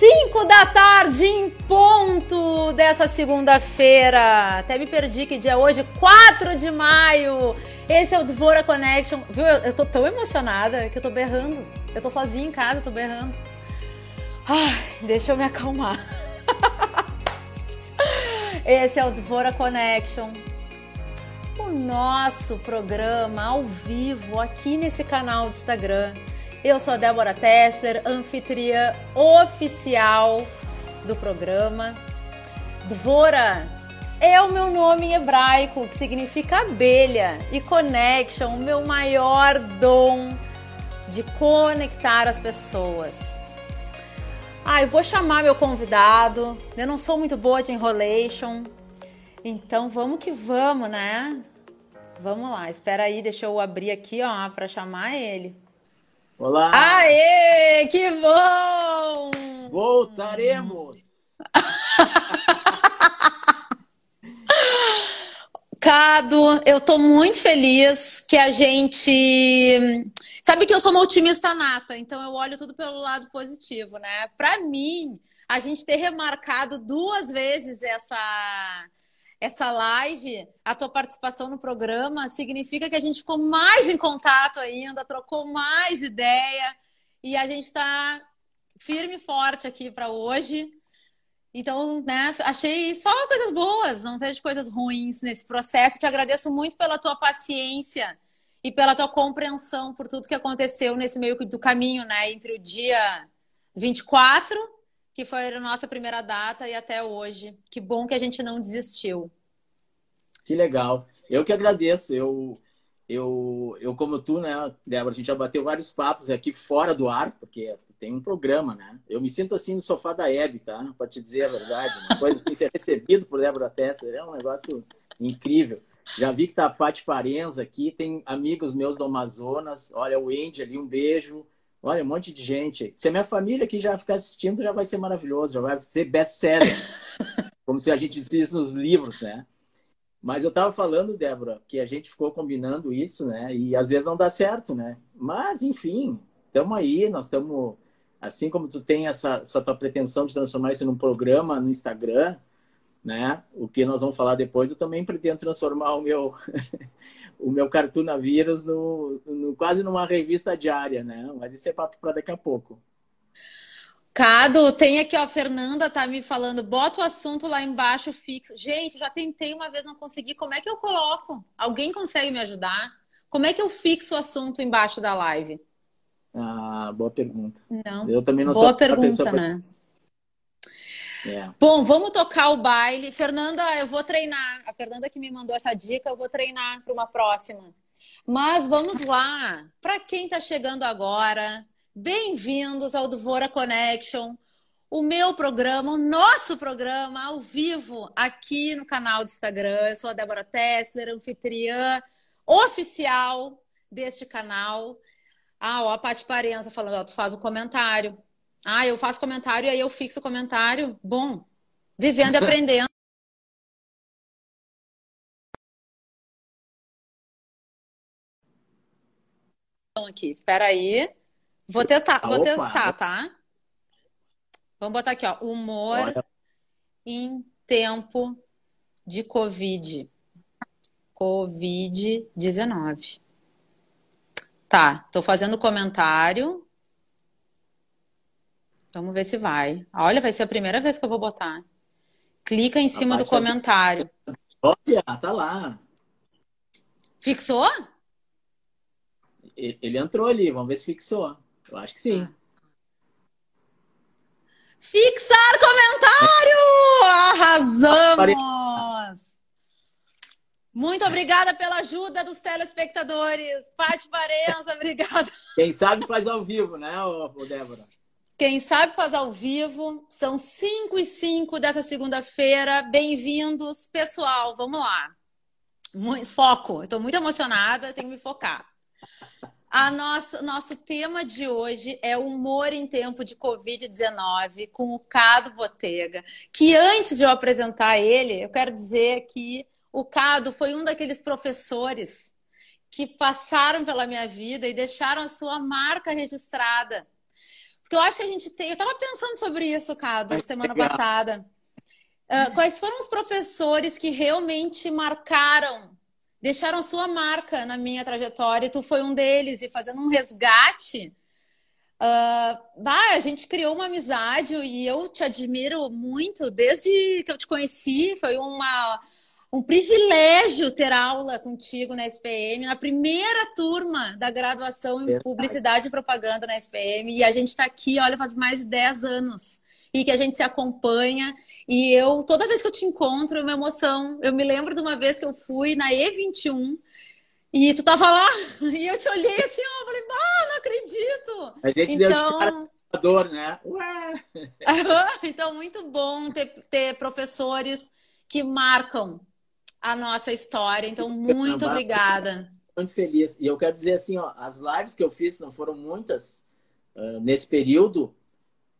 5 da tarde em ponto dessa segunda-feira. Até me perdi que dia é hoje, 4 de maio. Esse é o Dvora Connection. Viu? Eu, tô tão emocionada que eu tô berrando. Eu tô sozinha em casa, tô berrando. Ai, deixa eu me acalmar. Esse é o Dvora Connection. O nosso programa ao vivo aqui nesse canal do Instagram eu sou a Débora Tessler, anfitriã oficial do programa. Dvora é o meu nome em hebraico, que significa abelha, e connection, o meu maior dom de conectar as pessoas. Ah, eu vou chamar meu convidado. Eu não sou muito boa de enrolation. Então vamos que vamos, né? Vamos lá. Espera aí, deixa eu abrir aqui, ó, para chamar ele. Olá! Aê, que bom! Voltaremos! Cado, eu tô muito feliz que a gente. Sabe que eu sou uma otimista nata, então eu olho tudo pelo lado positivo, né? Para mim, a gente ter remarcado duas vezes essa essa live, a tua participação no programa, significa que a gente ficou mais em contato ainda, trocou mais ideia e a gente está firme e forte aqui para hoje. Então, né, achei só coisas boas, não vejo coisas ruins nesse processo. Te agradeço muito pela tua paciência e pela tua compreensão por tudo que aconteceu nesse meio do caminho, né, entre o dia 24 que foi a nossa primeira data e até hoje. Que bom que a gente não desistiu. Que legal. Eu que agradeço. Eu, eu, eu como tu, né, Débora, a gente já bateu vários papos aqui fora do ar, porque tem um programa, né? Eu me sinto assim no sofá da Hebe, tá? Para te dizer a verdade. Uma coisa assim, ser recebido por Débora Tessler é um negócio incrível. Já vi que tá a Paty Parenza aqui, tem amigos meus do Amazonas. Olha, o Andy ali, um beijo. Olha, um monte de gente. Se a minha família aqui já ficar assistindo, já vai ser maravilhoso, já vai ser best-seller. Como se a gente dizia nos livros, né? Mas eu estava falando, Débora, que a gente ficou combinando isso, né? E às vezes não dá certo, né? Mas, enfim, estamos aí, nós estamos... Assim como tu tem essa, essa tua pretensão de transformar isso num programa no Instagram, né? O que nós vamos falar depois, eu também pretendo transformar o meu o meu Cartunavírus no, no, quase numa revista diária, né? Mas isso é papo para daqui a pouco. Cado, tem aqui, ó, a Fernanda tá me falando, bota o assunto lá embaixo fixo. Gente, já tentei uma vez, não consegui. Como é que eu coloco? Alguém consegue me ajudar? Como é que eu fixo o assunto embaixo da live? Ah, boa pergunta. Não. Eu também não boa sou pergunta, pra... né? É. Bom, vamos tocar o baile. Fernanda, eu vou treinar. A Fernanda que me mandou essa dica, eu vou treinar para uma próxima. Mas vamos lá. Para quem está chegando agora, bem-vindos ao Duvora Connection, o meu programa, o nosso programa ao vivo aqui no canal do Instagram. Eu sou a Débora Tessler, anfitriã oficial deste canal. Ah, ó, a Paty Parenza falando, ó, tu faz o comentário. Ah, eu faço comentário e aí eu fixo o comentário. Bom, vivendo e aprendendo. aqui, espera aí. Vou testar, vou testar, tá? Vamos botar aqui, ó, humor em tempo de Covid. Covid-19. Tá, tô fazendo comentário. Vamos ver se vai. Olha, vai ser a primeira vez que eu vou botar. Clica em cima do comentário. Olha, tá lá. Fixou? Ele entrou ali, vamos ver se fixou. Eu acho que sim. Fixar comentário! Arrasamos! Muito obrigada pela ajuda dos telespectadores. Paty Parenza, obrigada. Quem sabe faz ao vivo, né, Débora? Quem sabe faz ao vivo. São 5 e 5 dessa segunda-feira. Bem-vindos, pessoal. Vamos lá. Foco. Estou muito emocionada, tenho que me focar. A nossa, nosso tema de hoje é humor em tempo de Covid-19 com o Cado Botega. Que antes de eu apresentar ele, eu quero dizer que o Cado foi um daqueles professores que passaram pela minha vida e deixaram a sua marca registrada Porque eu acho que a gente tem. Eu estava pensando sobre isso, Cado, semana legal. passada. Uh, quais foram os professores que realmente marcaram, deixaram sua marca na minha trajetória? E tu foi um deles, e fazendo um resgate. Uh, bah, a gente criou uma amizade e eu te admiro muito desde que eu te conheci. Foi uma, um privilégio ter aula contigo na SPM, na primeira turma da graduação em Verdade. Publicidade e Propaganda na SPM. E a gente está aqui, olha, faz mais de 10 anos. E que a gente se acompanha. E eu, toda vez que eu te encontro, é uma emoção. Eu me lembro de uma vez que eu fui na E21 e tu tava lá, e eu te olhei assim, ó, falei, ah, não acredito. A gente então... deu de né? Ué! então, muito bom ter, ter professores que marcam a nossa história. Então, muito obrigada. Muito feliz. E eu quero dizer assim, ó, as lives que eu fiz, não foram muitas uh, nesse período,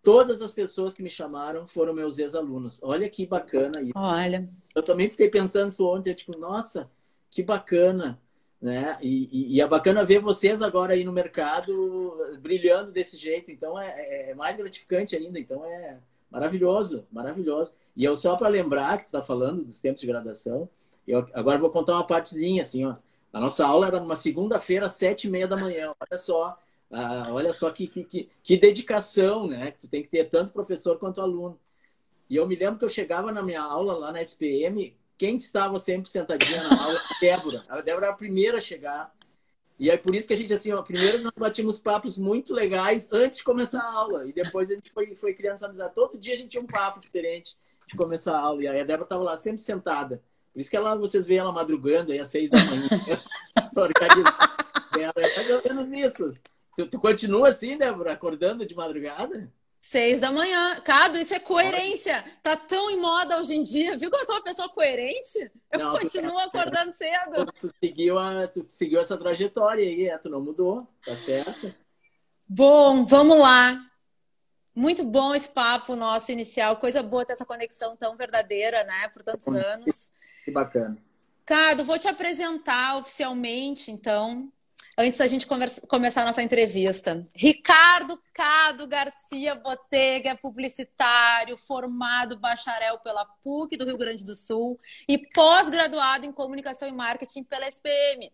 todas as pessoas que me chamaram foram meus ex-alunos. Olha que bacana isso. Olha. Eu também fiquei pensando isso ontem, tipo, nossa, que bacana, né? E, e, e, é bacana ver vocês agora aí no mercado brilhando desse jeito. Então é, é, é mais gratificante ainda. Então é maravilhoso, maravilhoso. E eu só para lembrar que tu está falando dos tempos de graduação, eu agora vou contar uma partezinha, assim, ó. A nossa aula era numa segunda-feira, às sete e meia da manhã. Olha só, olha só que, que, que, que, dedicação, né? Tu tem que ter tanto professor quanto aluno. E eu me lembro que eu chegava na minha aula lá na SPM, quem estava sempre sentadinha na aula? A Débora. A Débora era a primeira a chegar. E é por isso que a gente, assim, ó, primeiro nós batimos papos muito legais antes de começar a aula. E depois a gente foi, foi criando essa amizade. Todo dia a gente tinha um papo diferente de começar a aula. E aí a Débora estava lá sempre sentada. Por isso que ela, vocês veem ela madrugando aí às seis da manhã. é mais ou menos isso. Tu, tu, continua assim, Débora, acordando de madrugada? Seis da manhã. Cado, isso é coerência. Tá tão em moda hoje em dia. Viu que eu sou uma pessoa coerente? Eu não, continuo tu, acordando cedo. Tu, tu, seguiu a, tu seguiu essa trajetória aí, é, tu não mudou, tá certo? Bom, vamos lá. Muito bom esse papo nosso inicial. Coisa boa ter essa conexão tão verdadeira, né? Por tantos anos. Que bacana. Cado, vou te apresentar oficialmente, então, antes da gente conversa, começar a nossa entrevista. Ricardo Cado Garcia Botega publicitário, formado bacharel pela PUC do Rio Grande do Sul e pós-graduado em comunicação e marketing pela SPM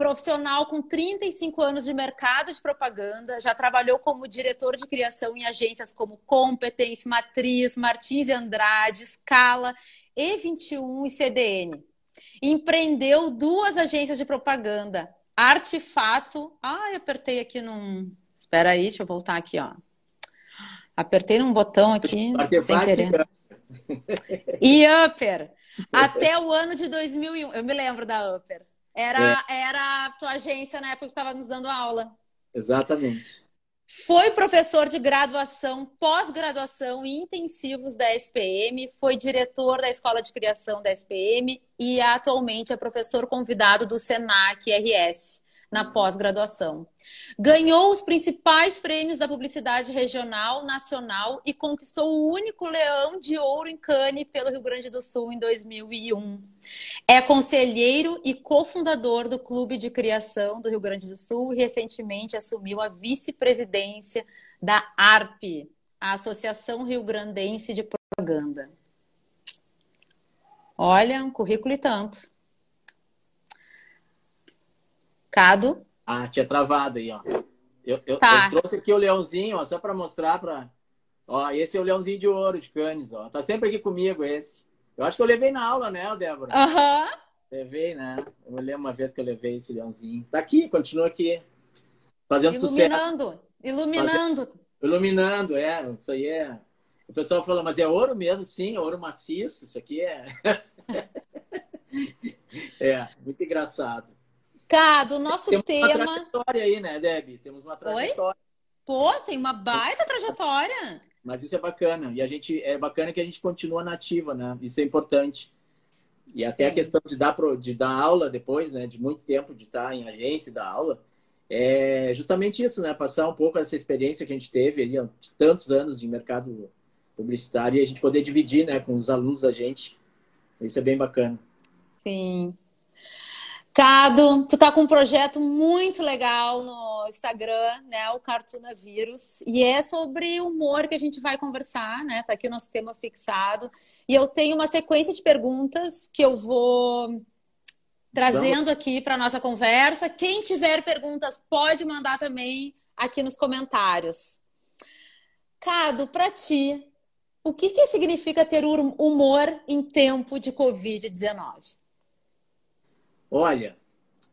profissional com 35 anos de mercado de propaganda, já trabalhou como diretor de criação em agências como Competence, Matriz, Martins e Andrade, Scala, E21 e CDN. Empreendeu duas agências de propaganda, Artefato. Ai, apertei aqui num. Espera aí, deixa eu voltar aqui, ó. Apertei num botão aqui, Artefato sem querer. E Upper. Até o ano de 2001. Eu me lembro da Upper. Era, é. era a tua agência na época que estava nos dando aula. Exatamente. Foi professor de graduação, pós-graduação e intensivos da SPM, foi diretor da Escola de Criação da SPM e atualmente é professor convidado do SENAC RS na pós-graduação. Ganhou os principais prêmios da publicidade regional, nacional e conquistou o único leão de ouro em Cannes pelo Rio Grande do Sul em 2001. É conselheiro e cofundador do Clube de Criação do Rio Grande do Sul e recentemente assumiu a vice-presidência da ARP, a Associação Rio Grandense de Propaganda. Olha, um currículo e tanto. Cado. Ah, tinha travado aí, ó. Eu, eu, tá. eu trouxe aqui o leãozinho, ó, só para mostrar para. Ó, esse é o leãozinho de ouro de Canes, ó. Tá sempre aqui comigo esse. Eu acho que eu levei na aula, né, Débora? Aham. Uhum. Levei, né? Eu lembro uma vez que eu levei esse leãozinho. Tá aqui, continua aqui. Fazendo iluminando, sucesso. Iluminando. Fazendo... Iluminando, é. Isso aí é. O pessoal fala, mas é ouro mesmo? Sim, é ouro maciço. Isso aqui é. é, muito engraçado. Cado, o nosso Temos tema. Temos uma trajetória aí, né, Deb? Temos uma trajetória. Oi? Pô, tem uma baita trajetória. Mas isso é bacana. E a gente é bacana que a gente continua nativa, né? Isso é importante. E até Sim. a questão de dar, pro, de dar aula depois, né? De muito tempo de estar em agência e dar aula. É justamente isso, né? Passar um pouco essa experiência que a gente teve ali, de tantos anos de mercado publicitário e a gente poder dividir, né? Com os alunos da gente. Isso é bem bacana. Sim. Cado, tu tá com um projeto muito legal no, no Instagram, né, o Cartunavírus, e é sobre humor que a gente vai conversar, né? Tá aqui o nosso tema fixado. E eu tenho uma sequência de perguntas que eu vou trazendo Vamos. aqui para nossa conversa. Quem tiver perguntas pode mandar também aqui nos comentários. Cado, para ti, o que, que significa ter humor em tempo de Covid-19? Olha,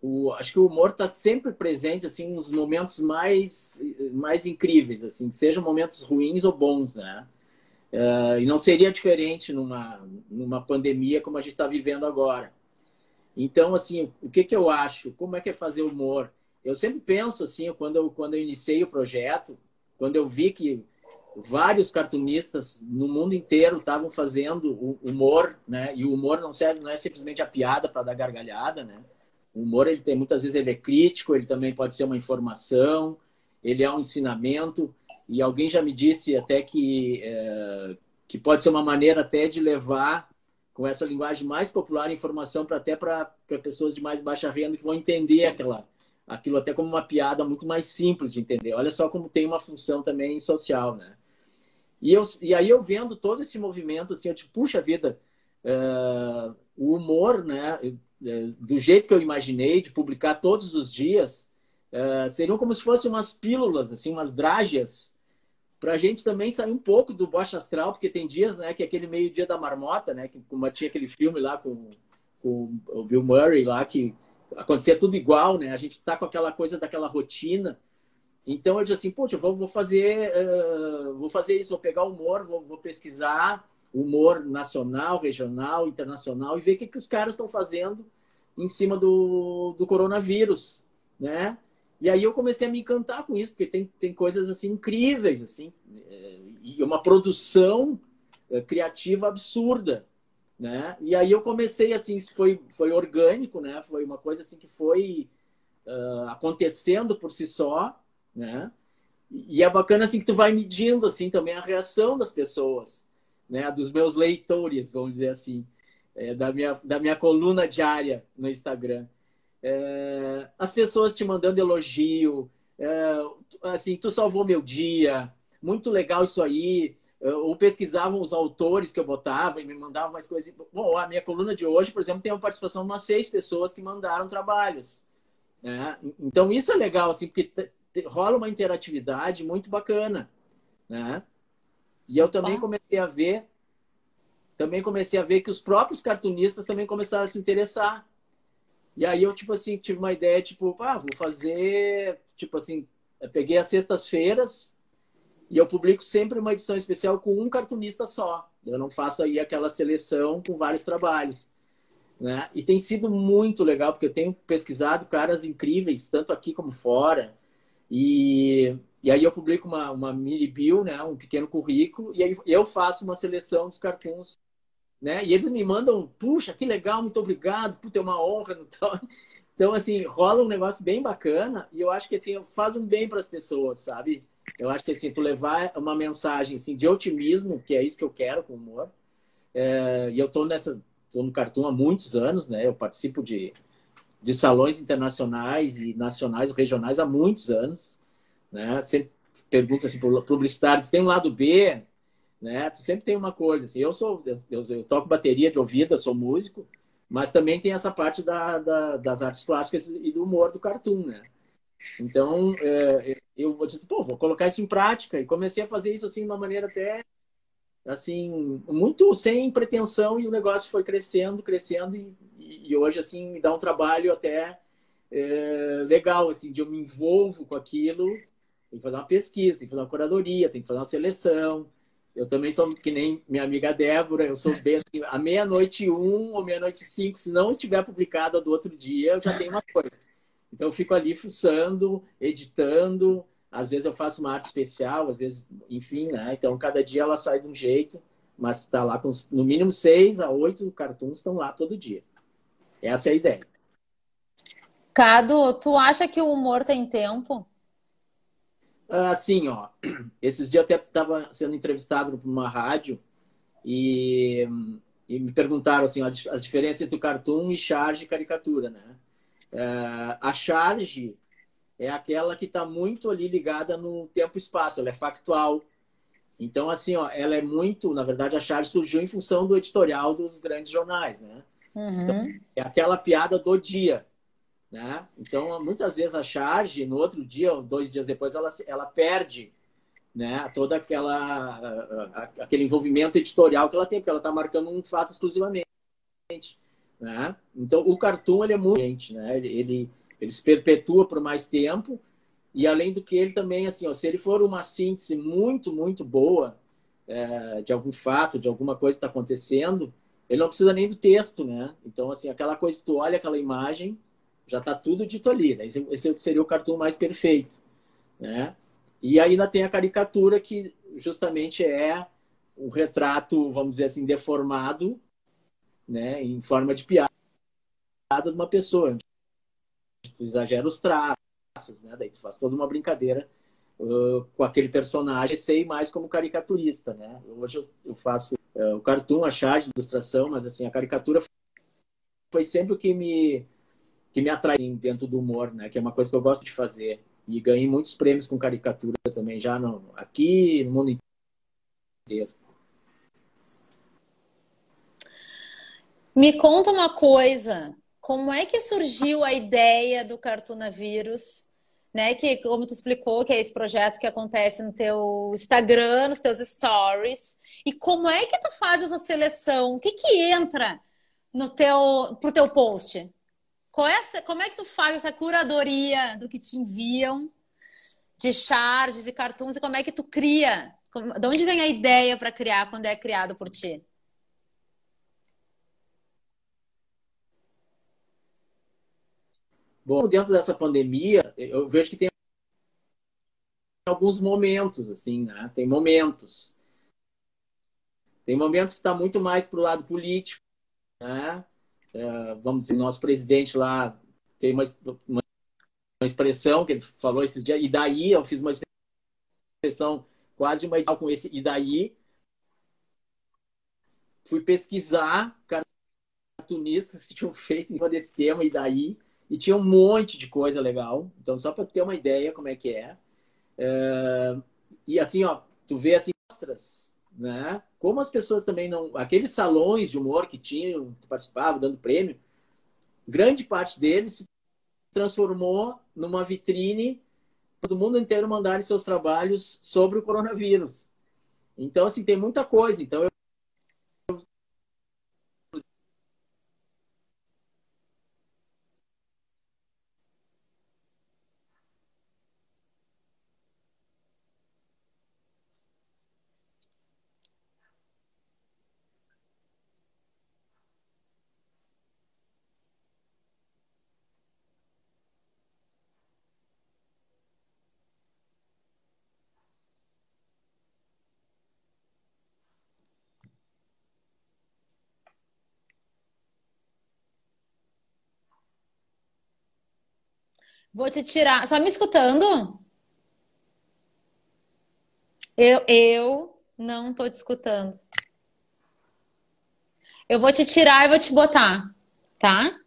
o, acho que o humor está sempre presente assim nos momentos mais mais incríveis, assim, sejam momentos ruins ou bons, né? Uh, e não seria diferente numa numa pandemia como a gente está vivendo agora. Então, assim, o que que eu acho? Como é que é fazer humor? Eu sempre penso assim, quando eu quando eu iniciei o projeto, quando eu vi que vários cartunistas no mundo inteiro estavam fazendo humor, né? E o humor não serve, não é simplesmente a piada para dar gargalhada, né? O humor ele tem muitas vezes ele é crítico, ele também pode ser uma informação, ele é um ensinamento. E alguém já me disse até que é, que pode ser uma maneira até de levar com essa linguagem mais popular informação para até para pessoas de mais baixa renda que vão entender aquela aquilo até como uma piada muito mais simples de entender. Olha só como tem uma função também social, né? E, eu, e aí eu vendo todo esse movimento, assim, eu tipo, puxa vida, uh, o humor, né, do jeito que eu imaginei, de publicar todos os dias, uh, seriam como se fossem umas pílulas, assim, umas drágeas, para a gente também sair um pouco do bocha astral, porque tem dias, né, que é aquele meio-dia da marmota, né, que como tinha aquele filme lá com, com o Bill Murray lá, que acontecia tudo igual, né, a gente tá com aquela coisa daquela rotina, então eu disse assim, poxa, vou, vou fazer, uh, vou fazer isso, vou pegar o humor, vou, vou, pesquisar humor nacional, regional, internacional e ver o que, que os caras estão fazendo em cima do, do coronavírus, né? E aí eu comecei a me encantar com isso, porque tem, tem coisas assim incríveis, assim, eh, e uma produção eh, criativa absurda, né? E aí eu comecei assim, foi foi orgânico, né? Foi uma coisa assim que foi uh, acontecendo por si só né? E é bacana assim que tu vai medindo assim também a reação das pessoas, né? Dos meus leitores, vamos dizer assim, é, da minha da minha coluna diária no Instagram. É, as pessoas te mandando elogio, é, assim, tu salvou meu dia, muito legal isso aí. É, ou pesquisavam os autores que eu botava e me mandavam mais coisas. Bom, a minha coluna de hoje, por exemplo, tem uma participação de umas seis pessoas que mandaram trabalhos. Né? Então, isso é legal, assim, porque rola uma interatividade muito bacana, né? E eu também comecei a ver, também comecei a ver que os próprios cartunistas também começaram a se interessar. E aí eu, tipo assim, tive uma ideia, tipo, ah, vou fazer, tipo assim, peguei as sextas-feiras e eu publico sempre uma edição especial com um cartunista só. Eu não faço aí aquela seleção com vários trabalhos. Né? E tem sido muito legal, porque eu tenho pesquisado caras incríveis, tanto aqui como fora. E, e aí eu publico uma, uma mini bio, né, um pequeno currículo, e aí eu faço uma seleção dos cartoons, né? E eles me mandam, puxa, que legal, muito obrigado, puta, é uma honra. Então, então, assim, rola um negócio bem bacana e eu acho que, assim, faz um bem para as pessoas, sabe? Eu acho que, assim, tu levar uma mensagem, assim, de otimismo, que é isso que eu quero com o humor. É, e eu tô nessa, tô no Cartoon há muitos anos, né? Eu participo de de salões internacionais e nacionais, regionais há muitos anos, né? Sempre pergunta assim publicitário, tem um lado B, né? Tu sempre tem uma coisa assim. Eu sou, eu, eu toco bateria de ouvido, eu sou músico, mas também tem essa parte da, da, das artes plásticas e do humor do cartoon, né? Então, é, eu pô, vou colocar isso em prática. E comecei a fazer isso assim de uma maneira até, assim, muito sem pretensão. E o negócio foi crescendo, crescendo. E, e hoje, assim, me dá um trabalho até é, legal, assim, de eu me envolvo com aquilo. Tem que fazer uma pesquisa, tem que fazer uma curadoria, tem que fazer uma seleção. Eu também sou que nem minha amiga Débora, eu sou bem assim, à meia-noite um ou meia-noite cinco, se não estiver publicada do outro dia, eu já tenho uma coisa. Então eu fico ali fuçando, editando, às vezes eu faço uma arte especial, às vezes, enfim, né? Então cada dia ela sai de um jeito, mas está lá com no mínimo seis a oito cartoons estão lá todo dia. Essa é a ideia. Cado, tu acha que o humor tem tempo? Assim, ó. Esses dias eu até estava sendo entrevistado por uma rádio e, e, me perguntaram assim, as diferenças entre o cartoon e charge e caricatura, né? É, a charge é aquela que está muito ali ligada no tempo e espaço, ela é factual. Então, assim, ó, ela é muito, na verdade, a charge surgiu em função do editorial dos grandes jornais, né? Uhum. Então, é aquela piada do dia, né? Então, muitas vezes a charge, no outro dia ou dois dias depois, ela, ela perde né? Aquela aquele envolvimento editorial que ela tem, porque ela está marcando um fato exclusivamente, né? Então o cartoon ele é muito, né? Ele, ele, ele se perpetua por mais tempo e além do que ele também assim, ó, se ele for uma síntese muito muito boa é, de algum fato, de alguma coisa que está acontecendo, ele não precisa nem do texto, né? Então assim aquela coisa que tu olha aquela imagem já está tudo dito ali, né? Esse, seria o cartoon mais perfeito, né? E ainda tem a caricatura, que justamente é um retrato, vamos dizer assim, deformado, né, em forma de piada de uma pessoa. Tu exagera os traços, né? Daí tu faz toda uma brincadeira uh, com aquele personagem, sei mais como caricaturista, né? Hoje eu, eu faço uh, o cartoon, a charge, a ilustração, mas assim, a caricatura foi sempre o que me que me atrai dentro do humor, né? Que é uma coisa que eu gosto de fazer. E ganhei muitos prêmios com caricatura também, já no, aqui no mundo inteiro. Me conta uma coisa, como é que surgiu a ideia do Cartunavírus? Né, que como tu explicou, que é esse projeto que acontece no teu Instagram, nos teus stories. E como é que tu faz essa seleção? O que que entra no teu pro teu post? É, como é que tu faz essa curadoria do que te enviam de charges e cartoons e como é que tu cria? De onde vem a ideia para criar quando é criado por ti? Bom, dentro dessa pandemia, eu vejo que tem alguns momentos, assim, né? Tem momentos. Tem momentos que está muito mais para o lado político, né? É, vamos dizer, nosso presidente lá tem uma, uma, expressão que ele falou esses dias, e daí eu fiz uma expressão quase uma com esse e daí fui pesquisar cartunistas que tinham feito em cima desse tema e daí e tinha um monte de coisa legal. Então só para ter uma ideia como é que é, é e assim ó tu vê assim mostras né? Como as pessoas também não. Aqueles salões de humor que tinham, que participavam, dando prêmio, grande parte deles se transformou numa vitrine para o mundo inteiro mandarem seus trabalhos sobre o coronavírus. Então, assim, tem muita coisa. Então, eu Vou te tirar. Só me escutando? Eu, eu não tô te escutando. Eu vou te tirar e vou te botar, tá?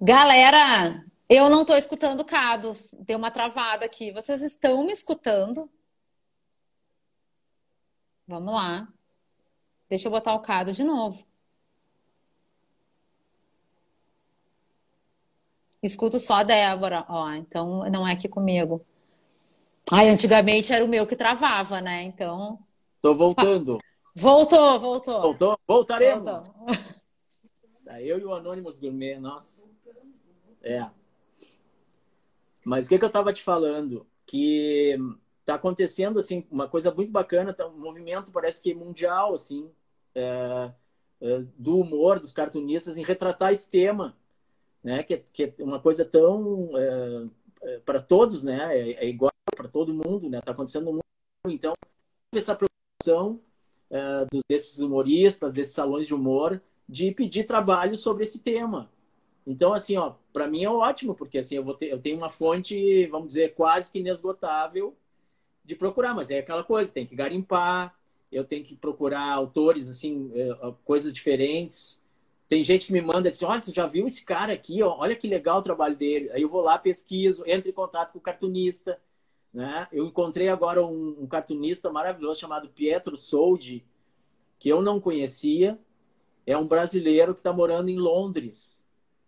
Galera, eu não tô escutando o Cado. Deu uma travada aqui. Vocês estão me escutando? Vamos lá. Deixa eu botar o cado de novo. Escuto só a Débora. Ó, então não é aqui comigo. Ai, antigamente era o meu que travava, né? Então. Tô voltando. Voltou, voltou. Voltou? Voltaremos. Voltou. Tá, eu e o Anônimos Gourmet, nossa. É. Mas o que, que eu tava te falando? Que tá acontecendo, assim, uma coisa muito bacana, tá, um movimento parece que mundial, assim, é, é, do humor dos cartunistas em retratar esse tema, né? Que, que é uma coisa tão é, é para todos, né? É, é igual para todo mundo, né? Está acontecendo no mundo. Então, essa preocupação é, desses humoristas, desses salões de humor, de pedir trabalho sobre esse tema. Então, assim, ó, para mim é ótimo, porque assim eu vou ter, eu tenho uma fonte, vamos dizer, quase que inesgotável de procurar, mas é aquela coisa, tem que garimpar, eu tenho que procurar autores, assim, é, coisas diferentes. Tem gente que me manda assim, olha, você já viu esse cara aqui? Olha que legal o trabalho dele. Aí eu vou lá, pesquiso, entro em contato com o cartunista. Né? Eu encontrei agora um, um cartunista maravilhoso chamado Pietro Soldi, que eu não conhecia. É um brasileiro que está morando em Londres.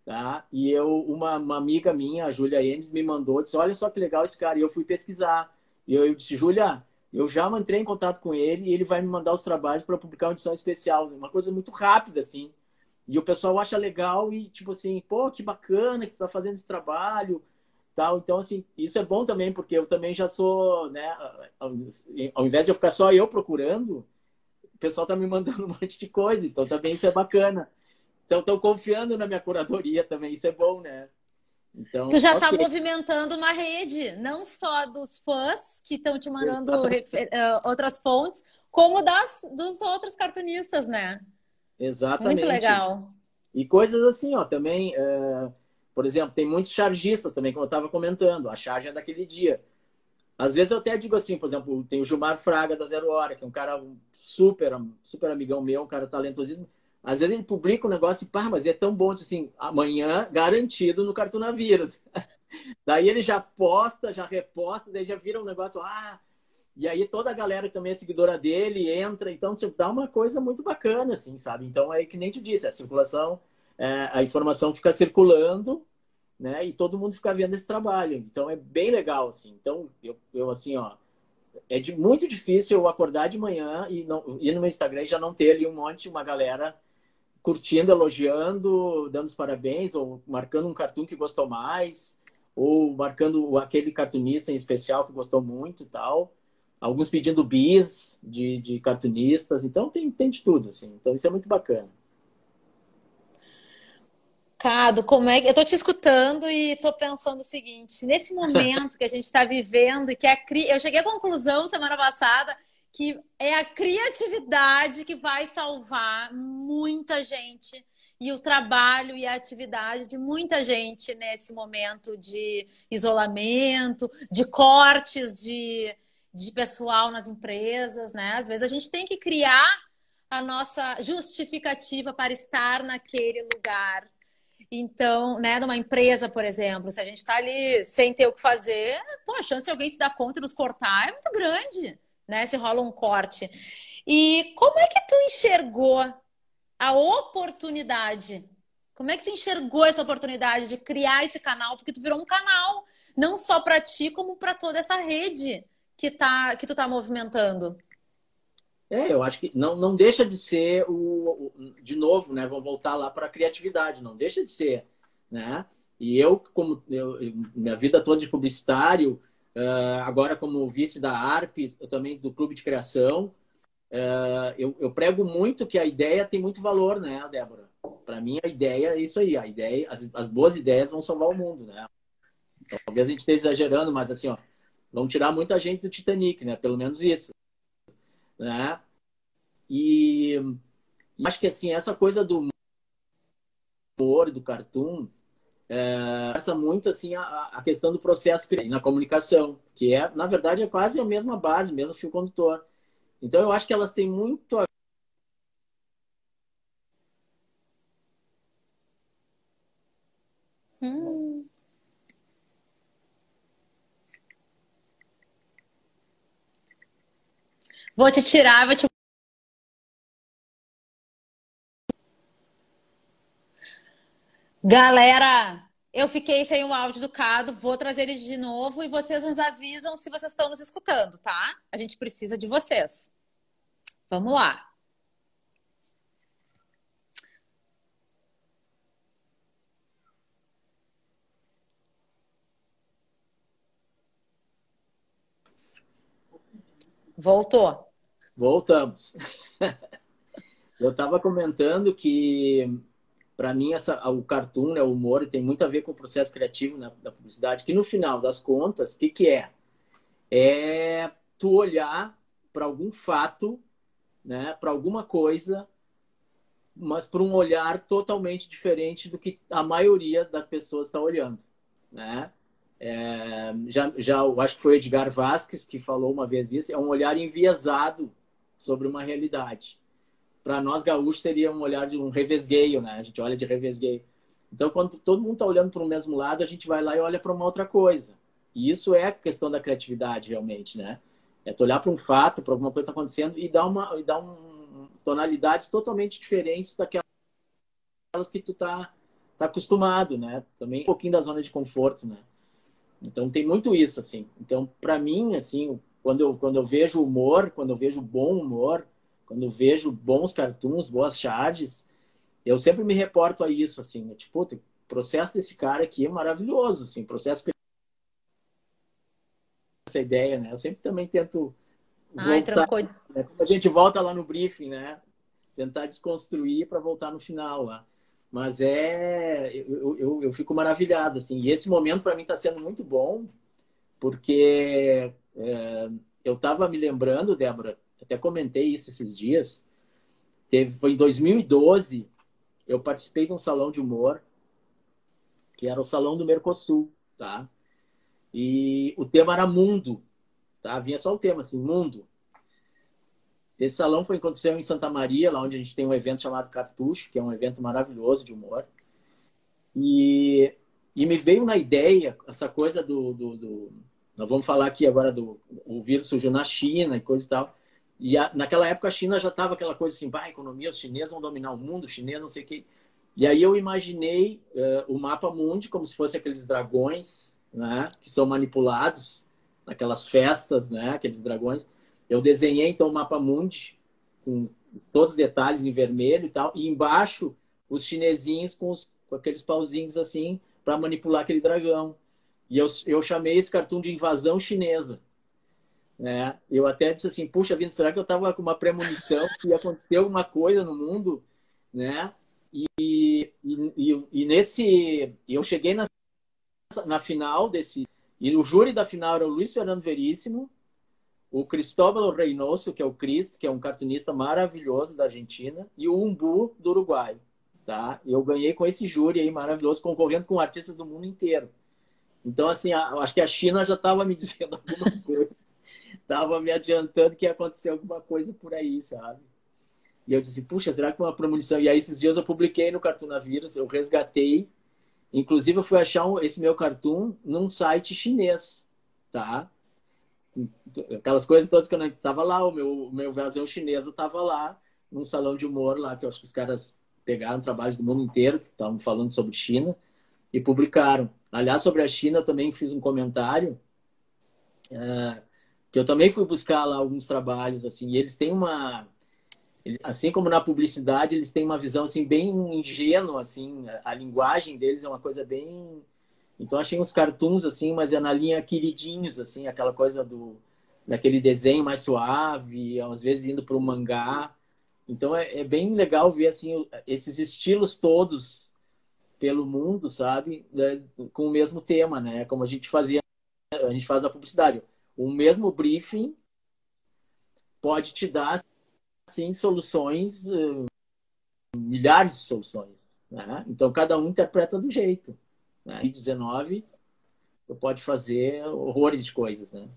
Tá? E eu, uma, uma amiga minha, a Júlia Enes, me mandou, disse, olha só que legal esse cara. E eu fui pesquisar. E eu, eu disse, Júlia, eu já entrei em contato com ele e ele vai me mandar os trabalhos para publicar uma edição especial. Uma coisa muito rápida, assim. E o pessoal acha legal e, tipo assim, pô, que bacana que tu tá fazendo esse trabalho. Tal. Então, assim, isso é bom também, porque eu também já sou, né? Ao invés de eu ficar só eu procurando, o pessoal tá me mandando um monte de coisa. Então, também isso é bacana. Então, estão confiando na minha curadoria também. Isso é bom, né? Então, tu já está okay. movimentando uma rede, não só dos fãs que estão te mandando uh, outras fontes, como das dos outros cartunistas, né? Exatamente. Muito legal. E coisas assim, ó, também, uh, por exemplo, tem muitos chargistas também, como eu estava comentando, a charge é daquele dia. Às vezes eu até digo assim, por exemplo, tem o Gilmar Fraga da Zero Hora, que é um cara super, super amigão meu, um cara talentosíssimo às vezes ele publica um negócio e, pá, mas é tão bom, assim, amanhã garantido no Cartunavírus. daí ele já posta, já reposta, daí já vira um negócio, ah, e aí toda a galera que também é seguidora dele entra, então tipo, dá uma coisa muito bacana, assim, sabe? Então é que nem tu disse, a circulação, é, a informação fica circulando, né? E todo mundo fica vendo esse trabalho. Então é bem legal, assim. Então eu, eu assim, ó, é de, muito difícil eu acordar de manhã e não, ir no meu Instagram e já não ter ali um monte, uma galera curtindo, elogiando, dando os parabéns, ou marcando um cartoon que gostou mais, ou marcando aquele cartunista em especial que gostou muito e tal. Alguns pedindo bis de, de cartunistas. Então, tem, tem de tudo, assim. Então, isso é muito bacana. Cado, como é que. Eu tô te escutando e tô pensando o seguinte: nesse momento que a gente está vivendo que a cri... eu cheguei à conclusão semana passada que é a criatividade que vai salvar muita gente e o trabalho e a atividade de muita gente nesse momento de isolamento, de cortes de, de pessoal nas empresas, né? Às vezes a gente tem que criar a nossa justificativa para estar naquele lugar. Então, né, numa empresa, por exemplo, se a gente está ali sem ter o que fazer, pô, a chance de alguém se dar conta e nos cortar é muito grande né? Se rola um corte. E como é que tu enxergou a oportunidade? Como é que tu enxergou essa oportunidade de criar esse canal? Porque tu virou um canal, não só para ti, como para toda essa rede que, tá, que tu tá movimentando. É, eu acho que não, não deixa de ser o, o de novo, né? Vou voltar lá para a criatividade, não deixa de ser, né? E eu, como eu, minha vida toda de publicitário, Uh, agora, como vice da ARP, eu também do Clube de Criação, uh, eu, eu, prego muito que a ideia tem muito valor, né, Débora? Para mim, a ideia é isso aí. A ideia, as, as boas ideias vão salvar o mundo, né? Talvez a gente esteja exagerando, mas assim, ó, vão tirar muita gente do Titanic, né? Pelo menos isso, né? E, e acho que assim essa coisa do humor, do cartoon, é, muito assim a, a, questão do processo na comunicação, que é, na verdade, é quase a mesma base, mesmo fio condutor. Então, eu acho que elas têm muito a hum. Vou te tirar, vou te Galera, eu fiquei sem o áudio do Cado, vou trazer ele de novo e vocês nos avisam se vocês estão nos escutando, tá? A gente precisa de vocês. Vamos lá. Voltou. Voltamos. Eu estava comentando que para mim essa o cartoon, né, o humor tem muito a ver com o processo criativo né, da publicidade, que no final das contas, o que que é? É tu olhar para algum fato, né, para alguma coisa, mas por um olhar totalmente diferente do que a maioria das pessoas está olhando, né? É, já, já, eu acho que foi Edgar Vasques que falou uma vez isso, é um olhar enviesado sobre uma realidade. Para nós gaúchos seria um olhar de um revesgueio, né? A gente olha de revesgueio. Então, quando todo mundo está olhando para o mesmo lado, a gente vai lá e olha para uma outra coisa. E isso é a questão da criatividade, realmente, né? É tu olhar para um fato, para alguma coisa que está acontecendo e dar, uma, e dar um, tonalidades totalmente diferentes daquelas que tu tá, tá acostumado, né? Também um pouquinho da zona de conforto, né? Então tem muito isso, assim. Então, para mim, assim, quando eu, quando eu vejo humor, quando eu vejo bom humor, quando vejo bons cartoons, boas charges, eu sempre me reporto a isso, assim, né? tipo, o processo desse cara aqui é maravilhoso, assim, processo essa ideia, né? Eu sempre também tento Ai, voltar, né? a gente volta lá no briefing, né? Tentar desconstruir para voltar no final lá. Mas é, eu, eu, eu fico maravilhado, assim. E esse momento para mim está sendo muito bom, porque é, eu estava me lembrando, Débora, até comentei isso esses dias. Teve, foi em 2012, eu participei de um salão de humor, que era o Salão do Mercosul, tá? E o tema era mundo, tá? Vinha só o tema, assim, mundo. Esse salão foi aconteceu em Santa Maria, lá onde a gente tem um evento chamado Cartucho, que é um evento maravilhoso de humor. E, e me veio na ideia essa coisa do, do, do nós vamos falar aqui agora do o vírus surgiu na China e coisa e tal. E a, naquela época a China já estava aquela coisa assim, vai, economia, os chineses vão dominar o mundo, os chineses não sei o quê. E aí eu imaginei uh, o mapa mundi como se fosse aqueles dragões, né, que são manipulados naquelas festas, né, aqueles dragões. Eu desenhei então o mapa mundi com todos os detalhes em vermelho e tal, e embaixo os chinesinhos com, os, com aqueles pauzinhos assim para manipular aquele dragão. E eu, eu chamei esse cartoon de invasão chinesa. Né? Eu até disse assim, puxa vida, será que eu estava com uma premonição que ia acontecer alguma coisa no mundo? Né? E, e, e, nesse... Eu cheguei na, na final desse... E o júri da final era o Luiz Fernando Veríssimo, o Cristóbal Reynoso, que é o Cristo, que é um cartunista maravilhoso da Argentina, e o Umbu, do Uruguai. Tá? Eu ganhei com esse júri aí maravilhoso, concorrendo com artistas do mundo inteiro. Então, assim, eu acho que a China já estava me dizendo alguma coisa. Estava me adiantando que ia acontecer alguma coisa por aí, sabe? E eu disse, puxa, será que é uma premonição? E aí, esses dias eu publiquei no Cartoonavírus, eu resgatei. Inclusive, eu fui achar um, esse meu cartoon num site chinês, tá? Aquelas coisas todas que eu não estava lá, o meu, meu vazão chinês estava lá, num salão de humor lá, que eu acho que os caras pegaram trabalhos do mundo inteiro, que estavam falando sobre China, e publicaram. Aliás, sobre a China, eu também fiz um comentário, é, que eu também fui buscar lá alguns trabalhos, assim, e eles têm uma, assim como na publicidade, eles têm uma visão, assim, bem ingênua, assim, a linguagem deles é uma coisa bem... Então, achei uns cartoons, assim, mas é na linha queridinhos, assim, aquela coisa do daquele desenho mais suave, às vezes indo para o mangá. Então, é, é bem legal ver, assim, esses estilos todos pelo mundo, sabe? Né, com o mesmo tema, né? Como a gente fazia, a gente faz na publicidade. O mesmo briefing pode te dar, sim, soluções, eh, milhares de soluções. Né? Então, cada um interpreta do jeito. Né? E 19, tu pode fazer horrores de coisas, né?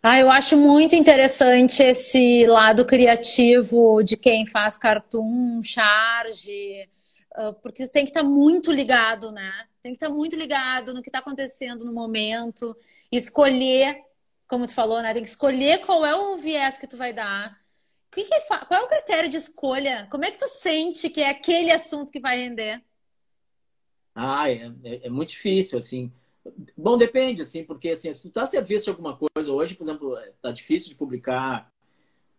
Ah, eu acho muito interessante esse lado criativo de quem faz cartoon, charge, porque tem que estar muito ligado, né? Tem que estar muito ligado no que está acontecendo no momento, escolher, como tu falou, né? Tem que escolher qual é o viés que tu vai dar. Que que, qual é o critério de escolha? Como é que tu sente que é aquele assunto que vai render? Ah, é, é, é muito difícil, assim. Bom, depende, assim, porque assim, se tu tá serviço de alguma coisa, hoje, por exemplo, é, tá difícil de publicar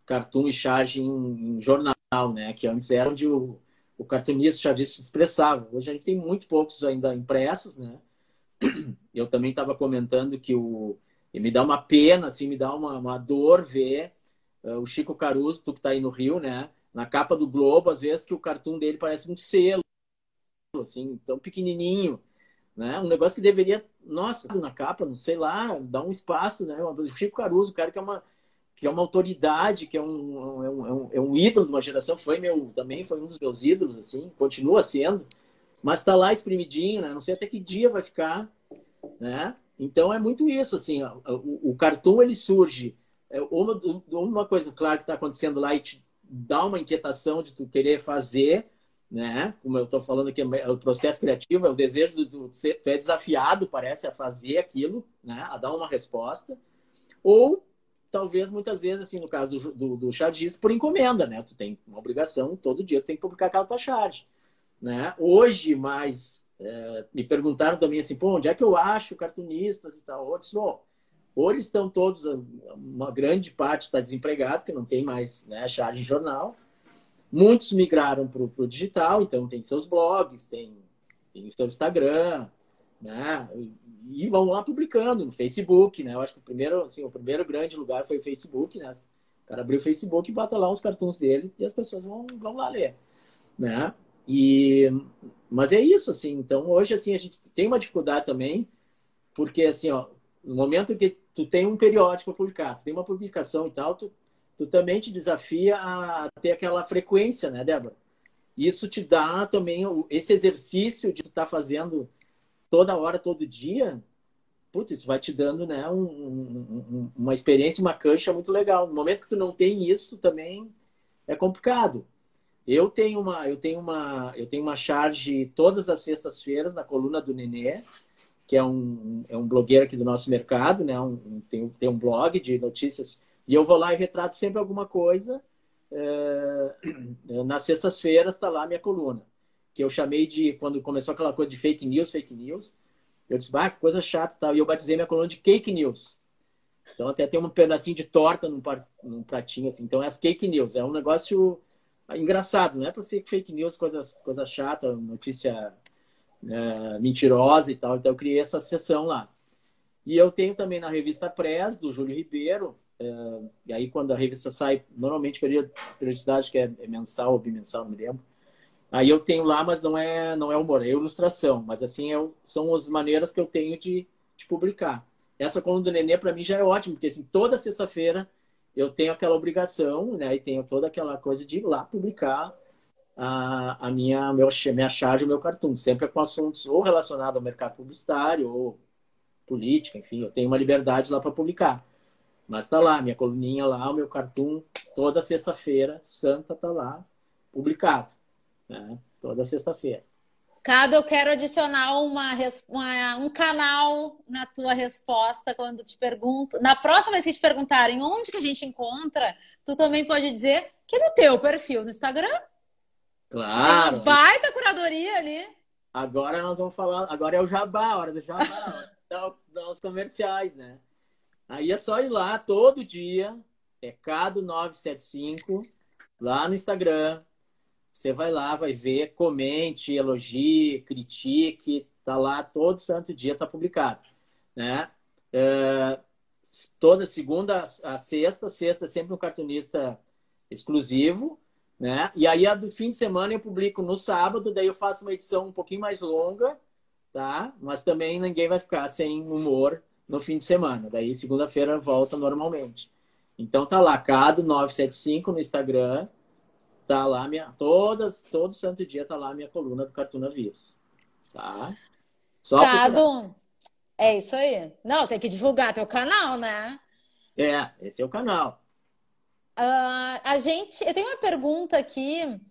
cartoon e charge em, em jornal, né? Que antes era onde o, o cartunista chargista se expressava. Hoje a gente tem muito poucos ainda impressos, né? Eu também estava comentando que o e me dá uma pena, assim, me dá uma, uma dor ver uh, o Chico Caruso, tu que tá aí no Rio, né? Na capa do Globo, às vezes que o cartoon dele parece um selo, assim, tão pequenininho né? Um negócio que deveria, nossa, na capa, não sei lá, dar um espaço, né? O Chico Caruso, o cara que é uma que é uma autoridade, que é um, é um, é um, é um ídolo de uma geração, foi meu, também foi um dos meus ídolos, assim, continua sendo, mas está lá espremidinho, né? Não sei até que dia vai ficar, né? Então é muito isso, assim, o, o cartoon ele surge é, uma, uma coisa, claro, que está acontecendo lá e te dá uma inquietação de tu querer fazer, né? Como eu estou falando aqui, é o processo criativo, é o desejo do, do tu é desafiado, parece, a fazer aquilo, né? A dar uma resposta. Ou talvez muitas vezes, assim, no caso do, do, do chargista, por encomenda, né? Tu tem uma obrigação, todo dia tu tem que publicar aquela tua charge, né? Hoje, mais é, me perguntaram também assim, pô, onde é que eu acho cartunistas e tal? Outros, bom, ou eles estão todos, uma grande parte está desempregado, porque não tem mais né, charge em jornal. Muitos migraram para o digital, então tem seus blogs, tem, tem o seu Instagram, né? E vão lá publicando no Facebook, né? Eu acho que o primeiro, assim, o primeiro grande lugar foi o Facebook, né? O cara abriu o Facebook e bota lá uns cartões dele e as pessoas vão, vão lá ler, né? E, mas é isso, assim. Então, hoje, assim, a gente tem uma dificuldade também, porque, assim, ó, no momento que tu tem um periódico a publicar, tem uma publicação e tal, tu, tu também te desafia a ter aquela frequência, né, Débora? Isso te dá também esse exercício de tu estar tá fazendo toda hora, todo dia, putz, isso vai te dando, né, um, um, uma experiência, uma cancha muito legal. No momento que tu não tem isso, também é complicado. Eu tenho uma, eu tenho uma, eu tenho uma charge todas as sextas-feiras na coluna do Nenê, que é um, é um blogueiro aqui do nosso mercado, né? Um, tem, tem um blog de notícias e eu vou lá e retrato sempre alguma coisa. É, nas sextas-feiras está lá a minha coluna, que eu chamei de quando começou aquela coisa de fake news, fake news. Eu disse, bah, que coisa chata, tal. E eu batizei minha coluna de cake news. Então até tem um pedacinho de torta num, num pratinho assim. Então é as cake news, é um negócio engraçado, não é para ser fake news, coisas coisa chata, notícia é, mentirosa e tal. Então eu criei essa sessão lá. E eu tenho também na revista Press, do Júlio Ribeiro. É, e aí, quando a revista sai, normalmente periodicidade que é, é mensal ou bimensal, não me lembro. Aí eu tenho lá, mas não é não é humor, é ilustração. Mas assim, é, são as maneiras que eu tenho de, de publicar. Essa coluna do Nenê, para mim, já é ótimo, porque assim, toda sexta-feira eu tenho aquela obrigação, né? E tenho toda aquela coisa de ir lá publicar a, a minha, meu, minha charge, o meu cartoon, sempre com assuntos ou relacionados ao mercado publicitário ou política, enfim, eu tenho uma liberdade lá para publicar. Mas tá lá, minha coluninha lá, o meu cartoon, toda sexta-feira, Santa tá lá, publicado, né? Toda sexta-feira. Cado, eu quero adicionar uma, uma, um canal na tua resposta quando te pergunto. Na próxima vez que te perguntarem onde que a gente encontra, tu também pode dizer que é no teu perfil no Instagram. Claro. Tem uma baita curadoria ali. Agora nós vamos falar. Agora é o jabá, a hora do jabá, dos comerciais, né? Aí é só ir lá todo dia, é Cado975, lá no Instagram, você vai lá, vai ver, comente, elogie, critique, tá lá todo santo dia, tá publicado, né? É, toda segunda a sexta, sexta é sempre um cartunista exclusivo, né? E aí a do fim de semana eu publico no sábado, daí eu faço uma edição um pouquinho mais longa, tá? Mas também ninguém vai ficar sem humor no fim de semana. Daí segunda-feira volta normalmente. Então tá lá, Cado 975 no Instagram tá lá minha todas todo santo dia tá lá a minha coluna do Cartuna Vírus, tá? Só Cado, é isso aí. Não, tem que divulgar teu canal, né? É, esse é o canal. Uh, a gente, eu tenho uma pergunta aqui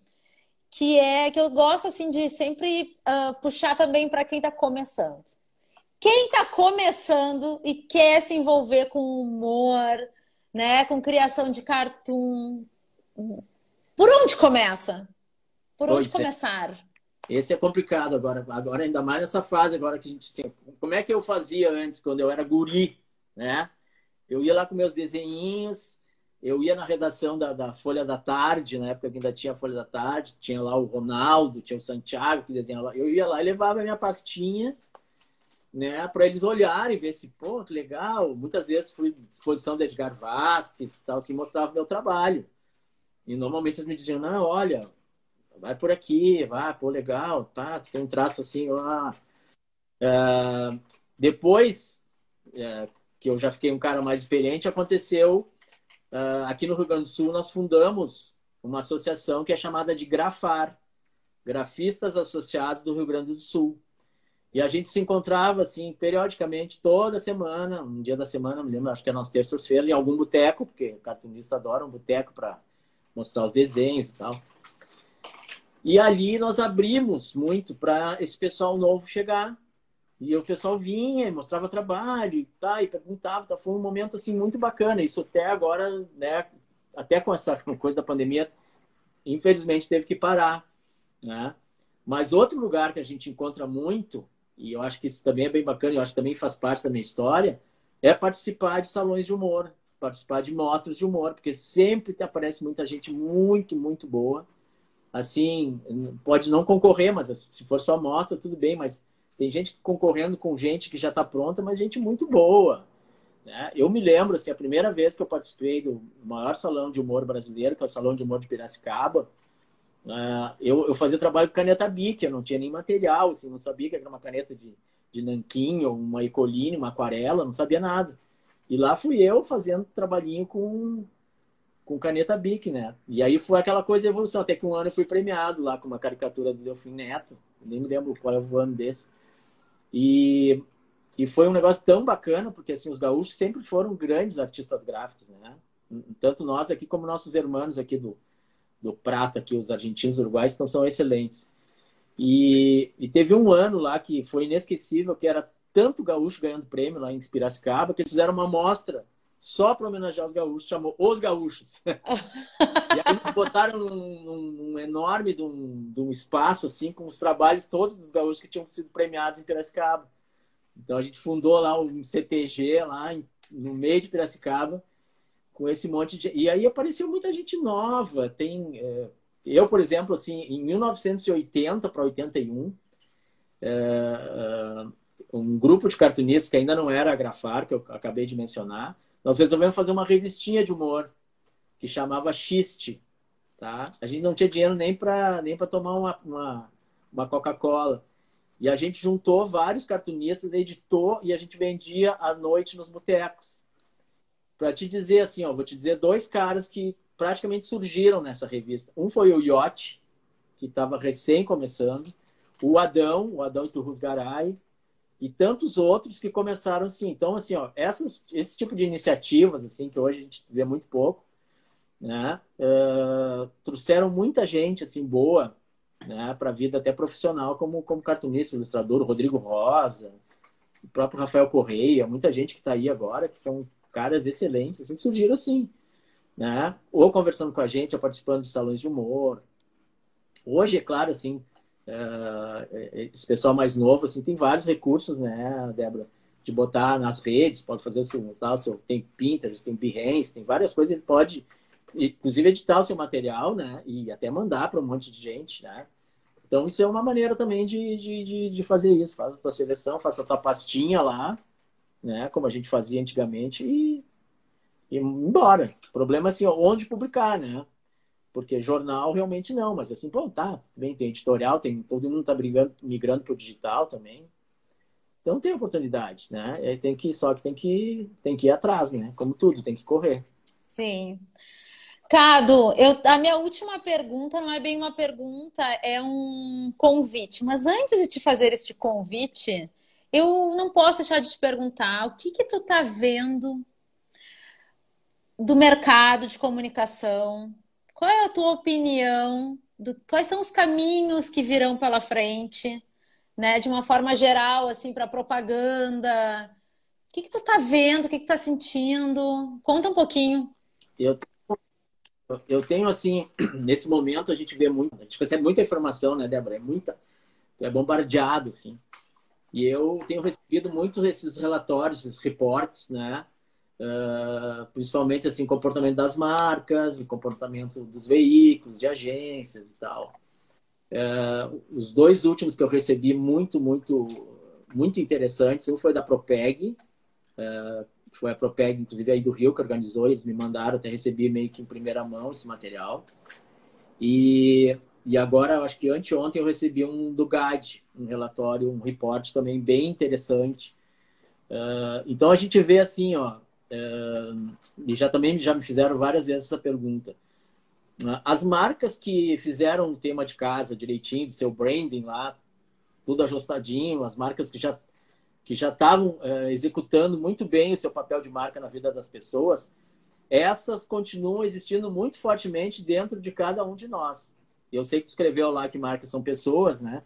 que é que eu gosto assim de sempre uh, puxar também para quem está começando. Quem está começando e quer se envolver com humor, né, com criação de cartoon, por onde começa? Por onde pois é. começar? É. Esse é complicado agora, agora ainda mais nessa fase agora que a gente assim, como é que eu fazia antes quando eu era guri, né? Eu ia lá com meus desenhinhos, eu ia na redação da, da Folha da Tarde, na época que ainda tinha a Folha da Tarde, tinha lá o Ronaldo, tinha o Santiago que desenhava lá. Eu ia lá e levava a minha pastinha, né, para eles olharem e ver se, pô, que legal. Muitas vezes fui à exposição de Edgar Vasques, tal, assim, mostrava meu trabalho. E normalmente eles me diziam, não, olha, vai por aqui, vai, pô, legal, tá, tem um traço assim, lá. É, depois é, que eu já fiquei um cara mais experiente, aconteceu uh, aqui no Rio Grande do Sul nós fundamos uma associação que é chamada de Grafar, Grafistas Associados do Rio Grande do Sul. E a gente se encontrava, assim, periodicamente, toda semana, um dia da semana, me lembro, acho que é nas terças-feiras, em algum boteco, porque o cartunista adora um boteco para mostrar os desenhos e tal. E ali nós abrimos muito para esse pessoal novo chegar. E o pessoal vinha, mostrava trabalho e, tá, e perguntava. Tá, foi um momento assim muito bacana. Isso até agora, né, até com essa coisa da pandemia, infelizmente teve que parar, né? Mas outro lugar que a gente encontra muito, e eu acho que isso também é bem bacana, eu acho que também faz parte da minha história, é participar de salões de humor, participar de mostras de humor, porque sempre aparece muita gente muito, muito boa. Assim, pode não concorrer, mas se for só mostra, tudo bem, mas tem gente concorrendo com gente que já está pronta, mas gente muito boa. Né? Eu me lembro, assim, a primeira vez que eu participei do maior salão de humor brasileiro, que é o Salão de Humor de Piracicaba, uh, eu, eu fazia trabalho com caneta Bic, eu não tinha nem material, assim, não sabia que era uma caneta de, de nanquim, ou uma ecoline, uma aquarela, não sabia nada. E lá fui eu fazendo trabalhinho com, com caneta Bic, né? E aí foi aquela coisa de evolução, até que um ano eu fui premiado lá com uma caricatura do Delfim Neto, nem me lembro qual é o ano desse. E e foi um negócio tão bacana, porque assim, os gaúchos sempre foram grandes artistas gráficos, né? Tanto nós aqui como nossos irmãos aqui do, do Prata, aqui, os argentinos uruguais, então são excelentes. E, e teve um ano lá que foi inesquecível, que era tanto gaúcho ganhando prêmio lá em Piracicaba, que eles fizeram uma mostra só para homenagear os gaúchos, chamou Os Gaúchos. e aí eles botaram num, num, num enorme de um, espaço, assim, com os trabalhos todos dos gaúchos que tinham sido premiados em Piracicaba. Então a gente fundou lá um CTG lá no meio de Piracicaba com esse monte de e aí apareceu muita gente nova. Tem é... eu, por exemplo, assim, em 1980 para 81, é... um grupo de cartunistas que ainda não era a Grafar, que eu acabei de mencionar, nós resolvemos fazer uma revistinha de humor que chamava Xiste, tá? A gente não tinha dinheiro nem para nem para tomar uma, uma, uma Coca-Cola. E a gente juntou vários cartunistas, editou e a gente vendia à noite nos botecos. Para te dizer assim, ó, vou te dizer dois caras que praticamente surgiram nessa revista. Um foi o Yacht, que estava recém começando, o Adão, o Adão Iturrusgaray, e tantos outros que começaram assim. Então, assim, ó, essas, esse tipo de iniciativas, assim, que hoje a gente vê muito pouco, né, uh, trouxeram muita gente, assim, boa né, para a vida até profissional, como, como cartunista, ilustrador, Rodrigo Rosa, o próprio Rafael Correia, muita gente que está aí agora, que são caras excelentes, assim, que surgiram assim, né? Ou conversando com a gente, ou participando de salões de humor. Hoje, é claro, assim, uh, esse pessoal mais novo, assim, tem vários recursos, né, Débora? De botar nas redes, pode fazer o seu, o seu tem Pinterest, tem Behance, tem várias coisas, ele pode inclusive editar o seu material, né? E até mandar para um monte de gente, né? Então isso é uma maneira também de, de, de, fazer isso. Faz a tua seleção, faça a tua pastinha lá, né? Como a gente fazia antigamente e, e embora. O problema é assim, onde publicar, né? Porque jornal realmente não, mas assim, pô, tá, bem, tem editorial, tem, todo mundo tá brigando, migrando para o digital também. Então tem oportunidade, né? E tem que, só que tem que, tem que ir atrás, né? Como tudo, tem que correr. Sim. Cado, eu, a minha última pergunta não é bem uma pergunta, é um convite. Mas antes de te fazer este convite, eu não posso deixar de te perguntar o que que tu tá vendo do mercado de comunicação? Qual é a tua opinião? Do, quais são os caminhos que virão pela frente, né? De uma forma geral, assim, para propaganda. O que que tu tá vendo? O que que tu tá sentindo? Conta um pouquinho. Eu eu tenho, assim, nesse momento a gente vê muito, a gente recebe muita informação, né, Débora? É muita, é bombardeado, assim. E eu tenho recebido muitos esses relatórios, esses reportes, né? Uh, principalmente, assim, comportamento das marcas, comportamento dos veículos, de agências e tal. Uh, os dois últimos que eu recebi muito, muito, muito interessantes, um foi da Propeg, uh, foi a Propeg, inclusive aí do Rio, que organizou, eles me mandaram, até recebi meio que em primeira mão esse material. E, e agora, acho que anteontem eu recebi um do GAD, um relatório, um report também bem interessante. Então a gente vê assim, ó, e já também já me fizeram várias vezes essa pergunta. Uh, as marcas que fizeram o tema de casa direitinho, do seu branding lá, tudo ajustadinho, as marcas que já que já estavam uh, executando muito bem o seu papel de marca na vida das pessoas, essas continuam existindo muito fortemente dentro de cada um de nós. Eu sei que tu escreveu lá que marcas são pessoas, né?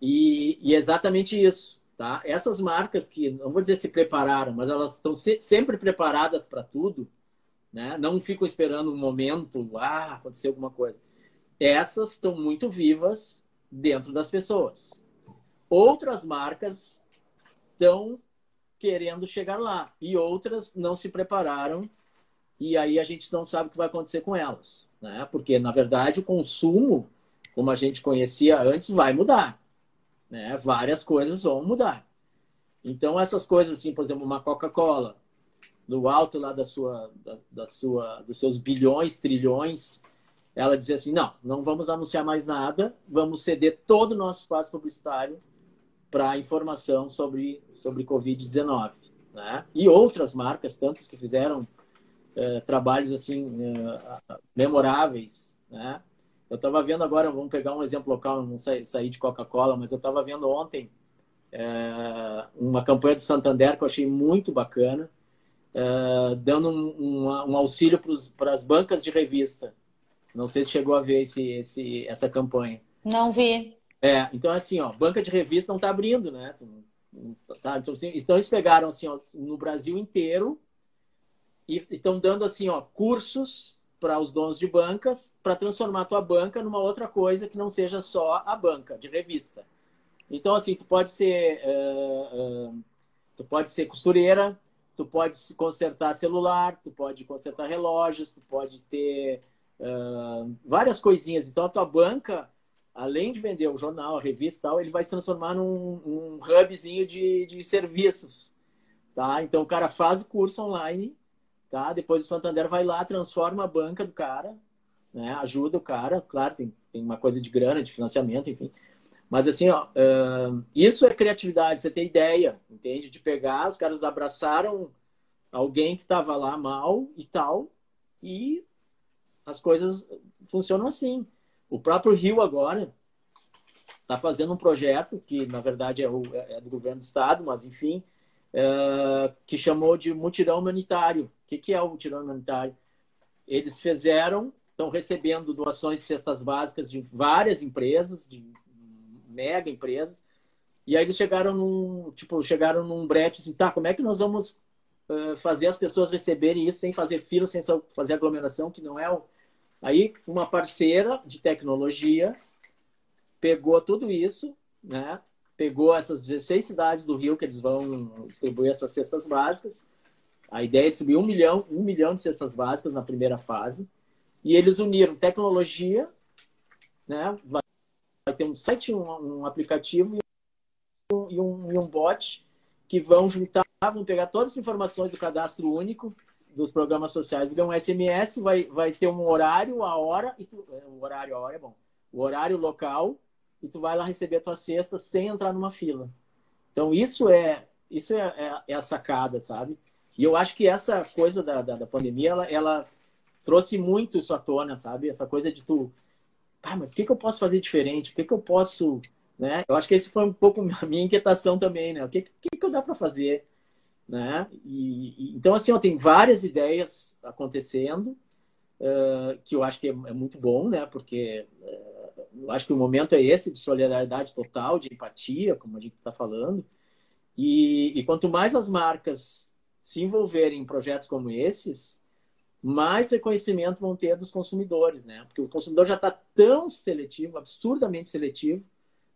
E, e é exatamente isso, tá? Essas marcas que, não vou dizer se prepararam, mas elas estão se, sempre preparadas para tudo, né? Não ficam esperando um momento, ah, aconteceu alguma coisa. Essas estão muito vivas dentro das pessoas. Outras marcas estão querendo chegar lá e outras não se prepararam e aí a gente não sabe o que vai acontecer com elas, né? Porque na verdade o consumo, como a gente conhecia antes, vai mudar, né? Várias coisas vão mudar. Então essas coisas assim, por exemplo, uma Coca-Cola, do alto lá da sua, da, da, sua, dos seus bilhões, trilhões, ela dizia assim, não, não vamos anunciar mais nada, vamos ceder todo o nosso espaço publicitário para informação sobre, sobre Covid-19. Né? E outras marcas, tantas que fizeram é, trabalhos assim é, memoráveis. Né? Eu estava vendo agora, vamos pegar um exemplo local, não sair de Coca-Cola, mas eu estava vendo ontem é, uma campanha do Santander que eu achei muito bacana, é, dando um, um, um auxílio para as bancas de revista. Não sei se chegou a ver esse, esse, essa campanha. Não vi. É, então assim, ó, banca de revista não está abrindo, né? Tá, então, assim, então eles pegaram assim, ó, no Brasil inteiro e estão dando assim, ó, cursos para os donos de bancas para transformar a tua banca numa outra coisa que não seja só a banca de revista. Então assim, tu pode ser uh, uh, tu pode ser costureira, tu pode consertar celular, tu pode consertar relógios, tu pode ter uh, várias coisinhas. Então a tua banca além de vender o jornal, a revista tal, ele vai se transformar num, num hubzinho de, de serviços. Tá? Então o cara faz o curso online, tá? Depois o Santander vai lá, transforma a banca do cara, né? Ajuda o cara, claro, tem, tem uma coisa de grana, de financiamento, enfim. Mas assim, ó, uh, isso é criatividade, você tem ideia, entende? De pegar, os caras abraçaram alguém que estava lá mal e tal, e as coisas funcionam assim. O próprio Rio agora está fazendo um projeto que, na verdade, é, o, é, do governo do estado, mas enfim, que chamou de mutirão humanitário. O que, que é o mutirão humanitário? Eles fizeram, estão recebendo doações de cestas básicas de várias empresas, de mega empresas, e aí eles chegaram num, tipo, chegaram num brete assim, tá, como é que nós vamos uh, fazer as pessoas receberem isso sem fazer fila, sem fazer aglomeração, que não é o, Aí, uma parceira de tecnologia pegou tudo isso, né? Pegou essas 16 cidades do Rio que eles vão distribuir essas cestas básicas. A ideia é distribuir um milhão, um milhão de cestas básicas na primeira fase. E eles uniram tecnologia, né? Vai ter um site, um, um aplicativo e um, e um, e um bot que vão juntar, vão pegar todas as informações do cadastro único dos programas sociais ganha um SMS, vai, vai ter um horário, a hora, e tu, é, o horário, a hora é bom, o horário local, e tu vai lá receber a tua cesta sem entrar numa fila. Então, isso é, isso é, é, é a sacada, sabe? E eu acho que essa coisa da, da, da, pandemia, ela, ela trouxe muito isso à tona, sabe? Essa coisa de tu, ah, mas o que, que eu posso fazer diferente? O que, que eu posso, né? Eu acho que esse foi um pouco a minha inquietação também, né? O que, que, que eu dá para fazer? né? E, e, então assim, ó, tem várias ideias acontecendo uh, que eu acho que é, é muito bom, né? Porque uh, eu acho que o momento é esse de solidariedade total, de empatia, como a gente está falando. E, e quanto mais as marcas se envolverem em projetos como esses, mais reconhecimento vão ter dos consumidores, né? Porque o consumidor já está tão seletivo, absurdamente seletivo,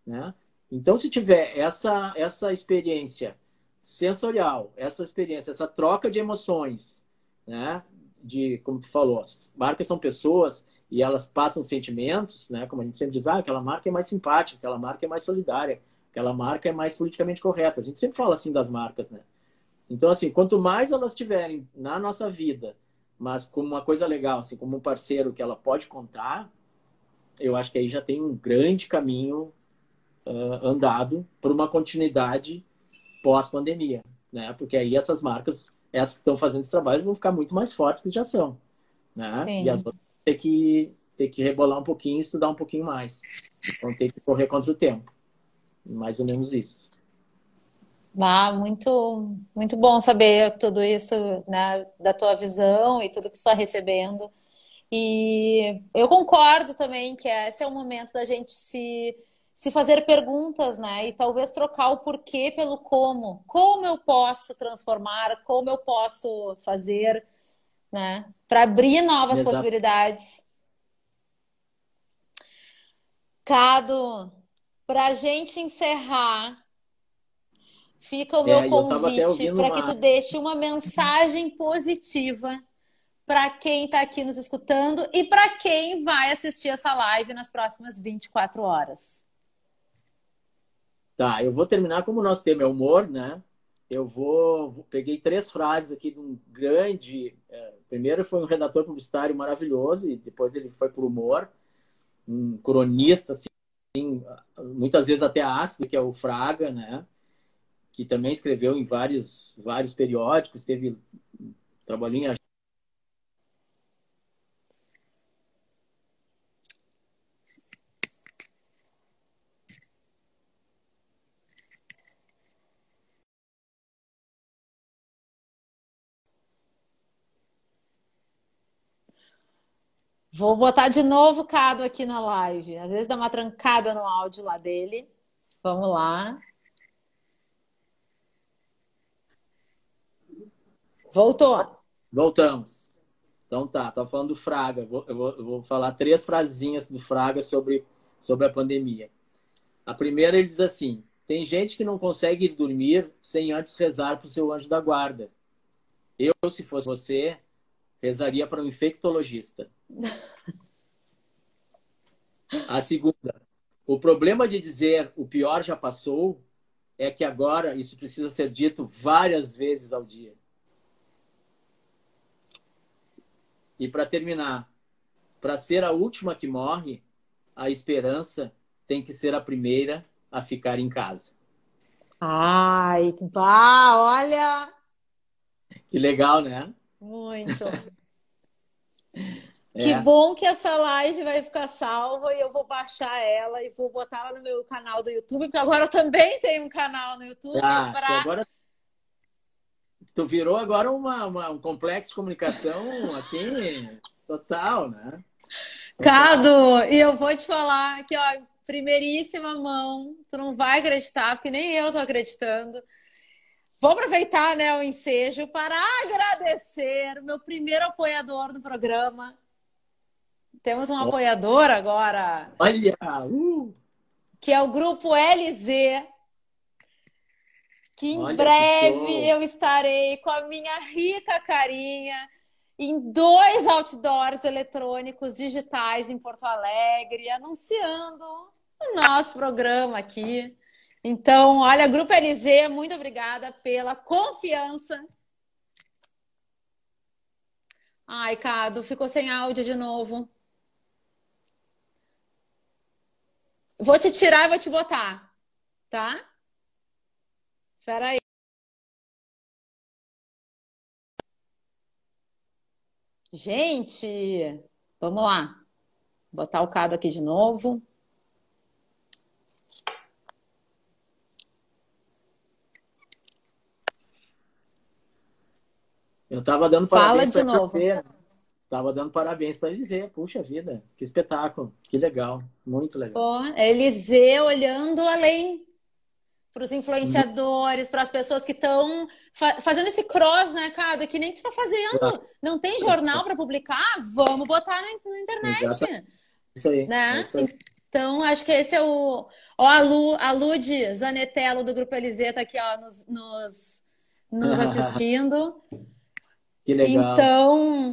né? Então, se tiver essa, essa experiência sensorial, essa experiência, essa troca de emoções, né? De, como tu falou, as marcas são pessoas e elas passam sentimentos, né? Como a gente sempre diz, ah, aquela marca é mais simpática, aquela marca é mais solidária, aquela marca é mais politicamente correta. A gente sempre fala assim das marcas, né? Então, assim, quanto mais elas tiverem na nossa vida, mas como uma coisa legal, assim, como um parceiro que ela pode contar, eu acho que aí já tem um grande caminho uh, andado para uma continuidade pós-pandemia, né? Porque aí essas marcas, essas que estão fazendo esse trabalho, vão ficar muito mais fortes que já são, né? Sim. E as outras ter que ter que rebolar um pouquinho, estudar um pouquinho mais, vão ter que correr contra o tempo. Mais ou menos isso. Ah, muito, muito bom saber tudo isso, né, da tua visão e tudo que você está recebendo. E eu concordo também que esse é o momento da gente se, se fazer perguntas, né? E talvez trocar o porquê pelo como. Como eu posso transformar, como eu posso fazer, né? Para abrir novas Exato. possibilidades. Cado, para a gente encerrar, fica o meu é, convite para uma... que tu deixe uma mensagem positiva para quem está aqui nos escutando e para quem vai assistir essa live nas próximas 24 horas. Tá, eu vou terminar como o nosso tema é humor, né? Eu vou. Peguei três frases aqui de um grande. É, primeiro foi um redator publicitário maravilhoso, e depois ele foi para o humor, um cronista, assim, muitas vezes até ácido, que é o Fraga, né? Que também escreveu em vários, vários periódicos, teve trabalhou em Vou botar de novo o Cado aqui na live. Às vezes dá uma trancada no áudio lá dele. Vamos lá. Voltou. Voltamos. Então tá, tô falando do Fraga. Vou, eu, vou, eu vou falar três frasinhas do Fraga sobre, sobre a pandemia. A primeira ele diz assim: tem gente que não consegue dormir sem antes rezar para o seu anjo da guarda. Eu, se fosse você, rezaria para um infectologista. A segunda, o problema de dizer o pior já passou é que agora isso precisa ser dito várias vezes ao dia. E para terminar, para ser a última que morre, a esperança tem que ser a primeira a ficar em casa. Ai, pá, olha! Que legal, né? Muito. Que é. bom que essa live vai ficar salva e eu vou baixar ela e vou botar ela no meu canal do YouTube, porque agora eu também tenho um canal no YouTube. Ah, pra... agora... Tu virou agora uma, uma, um complexo de comunicação, assim, total, né? Cado, e eu vou te falar que, ó, primeiríssima mão, tu não vai acreditar, porque nem eu tô acreditando. Vou aproveitar né, o ensejo para agradecer o meu primeiro apoiador do programa. Temos um apoiador agora. Olha! Uh. Que é o grupo LZ. Que em Olha breve que eu estarei com a minha rica carinha em dois outdoors eletrônicos digitais em Porto Alegre, anunciando o nosso programa aqui. Então, olha, Grupo LZ, muito obrigada pela confiança. Ai, Cado, ficou sem áudio de novo. Vou te tirar e vou te botar, tá? Espera aí. Gente, vamos lá. Vou botar o Cado aqui de novo. Eu tava dando parabéns Fala de novo. Você. Tava dando parabéns para Eliseu. Puxa vida, que espetáculo, que legal, muito legal. Pô, Eliseu olhando além para os influenciadores, para as pessoas que estão fa fazendo esse cross, né, cara? Que nem tu está fazendo. Não tem jornal para publicar? Vamos botar na, na internet. Exato. Isso aí. Né? É isso aí. Então, acho que esse é o. Ó, a, Lu, a Lud do Grupo Eliseu tá aqui, ó, nos, nos, nos assistindo. Que legal. Então,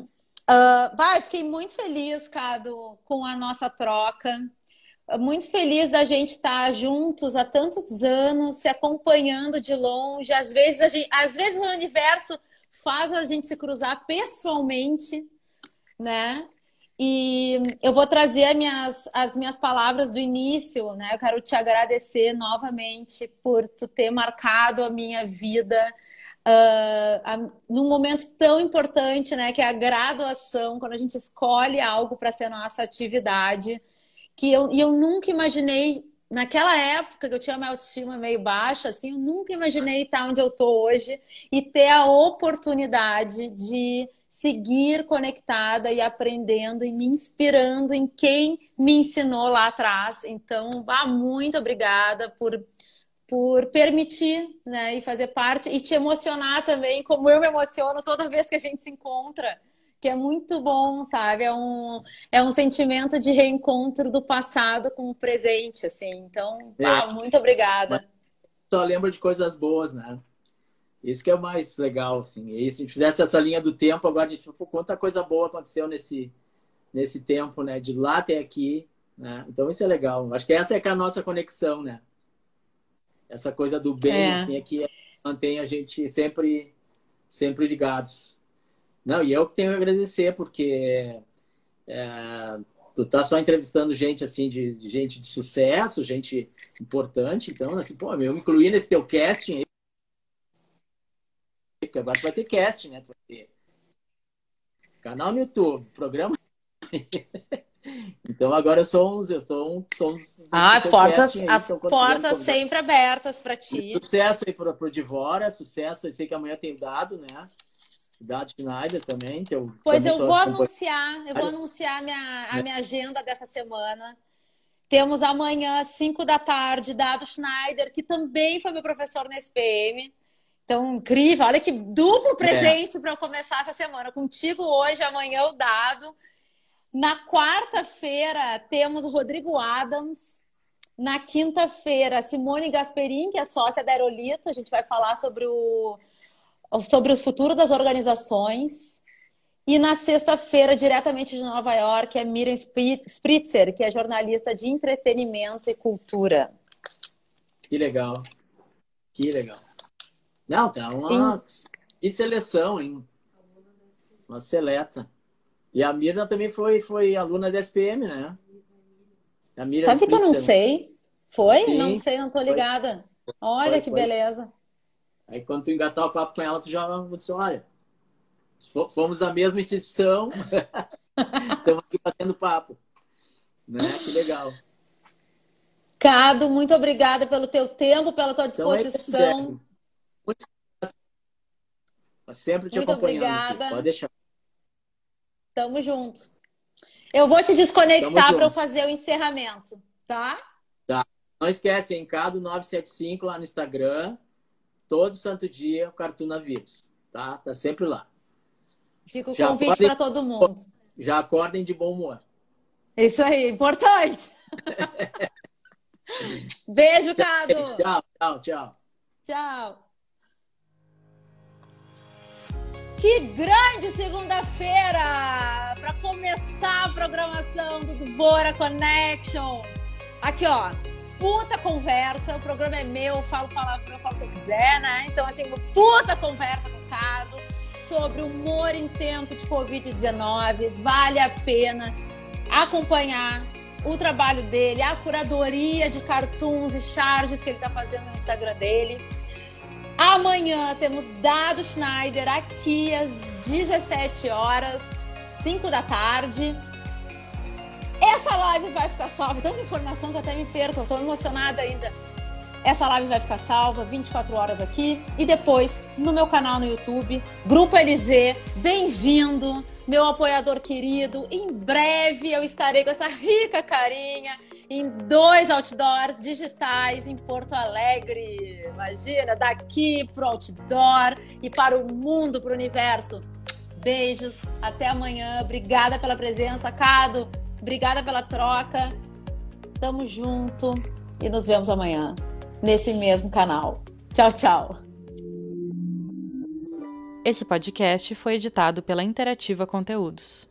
uh, vai, fiquei muito feliz, Cado, com a nossa troca. Muito feliz da gente estar juntos há tantos anos, se acompanhando de longe. Às vezes, a gente, às vezes o universo faz a gente se cruzar pessoalmente, né? E eu vou trazer as minhas, as minhas palavras do início, né? Eu quero te agradecer novamente por tu ter marcado a minha vida uh, num momento tão importante, né, que é a graduação, quando a gente escolhe algo para ser a nossa atividade, que eu, e eu nunca imaginei naquela época que eu tinha uma autoestima meio baixa, assim, eu nunca imaginei estar onde eu estou hoje e ter a oportunidade de seguir conectada e aprendendo e me inspirando em quem me ensinou lá atrás. Então, ah, muito obrigada por por permitir, né, e fazer parte e te emocionar também, como eu me emociono toda vez que a gente se encontra, que é muito bom, sabe? É um, é um sentimento de reencontro do passado com o presente, assim. Então, é. ah, muito obrigada. Só lembra de coisas boas, né? Isso que é o mais legal, assim. E se a gente fizesse essa linha do tempo, agora a gente, pô, quanta coisa boa aconteceu nesse, nesse tempo, né? De lá até aqui, né? Então isso é legal. Acho que essa é, é a nossa conexão, né? Essa coisa do bem, é. assim, é que mantém a gente sempre, sempre ligados. Não, e eu que tenho que agradecer, porque é, tu tá só entrevistando gente, assim, de, de, gente de sucesso, gente importante. Então, assim, pô, eu me incluí nesse teu casting aí. Porque agora tu vai ter casting, né? Tu vai ter canal no YouTube, programa. Então agora somos, eu sou um, somos Ah, portas, as portas sempre abertas para ti. Sucesso aí para o Divora, sucesso. Eu sei que amanhã tem dado, né? Dado Schneider também, que eu Pois eu vou anunciar, eu vou anunciar a minha, a minha agenda dessa semana. Temos amanhã, 5 da tarde, Dado Schneider, que também foi meu professor na SPM. Então, incrível. Olha que duplo é. presente é. para eu começar essa semana. Contigo hoje, amanhã o Dado. Na quarta-feira, temos o Rodrigo Adams. Na quinta-feira, Simone Gasperin, que é sócia da Aerolito. A gente vai falar sobre o, sobre o futuro das organizações. E na sexta-feira, diretamente de Nova York, é Miriam Spritzer, que é jornalista de entretenimento e cultura. Que legal. Que legal. Não, tá uma em... seleção, hein? Uma seleta. E a Mirna também foi, foi aluna da SPM, né? A Mirna Sabe que eu não sei? Foi? Sim, não sei, não tô ligada. Foi. Olha foi, que foi. beleza. Aí quando tu engatar o papo com ela, tu já disse, olha, fomos da mesma instituição, estamos aqui batendo papo. Né? Que legal. Cado, muito obrigada pelo teu tempo, pela tua então é disposição. Muito sempre te muito acompanhando. Obrigada. Pode deixar. Tamo junto. Eu vou te desconectar para eu fazer o encerramento, tá? Tá. Não esquece, em Cado 975 lá no Instagram. Todo santo dia, o Cartuna Vírus. Tá? Tá sempre lá. Fica o já convite para todo mundo. Já acordem de bom humor. Isso aí, importante. Beijo, Cado. Tchau, tchau, tchau. Tchau. Que grande segunda-feira para começar a programação do Dvora Connection. Aqui, ó, puta conversa. O programa é meu, eu falo palavrão, eu falo o que quiser, né? Então, assim, puta conversa com o Cado sobre humor em tempo de Covid-19. Vale a pena acompanhar o trabalho dele, a curadoria de cartoons e charges que ele está fazendo no Instagram dele. Amanhã temos Dado Schneider aqui às 17 horas, 5 da tarde. Essa live vai ficar salva. Tanta informação que eu até me perco, eu tô emocionada ainda. Essa live vai ficar salva 24 horas aqui e depois no meu canal no YouTube, Grupo LZ. Bem-vindo, meu apoiador querido. Em breve eu estarei com essa rica carinha em dois outdoors digitais em Porto Alegre. Imagina, daqui pro outdoor e para o mundo, para o universo. Beijos, até amanhã. Obrigada pela presença, Cado. Obrigada pela troca. Tamo junto e nos vemos amanhã nesse mesmo canal. Tchau, tchau. Esse podcast foi editado pela Interativa Conteúdos.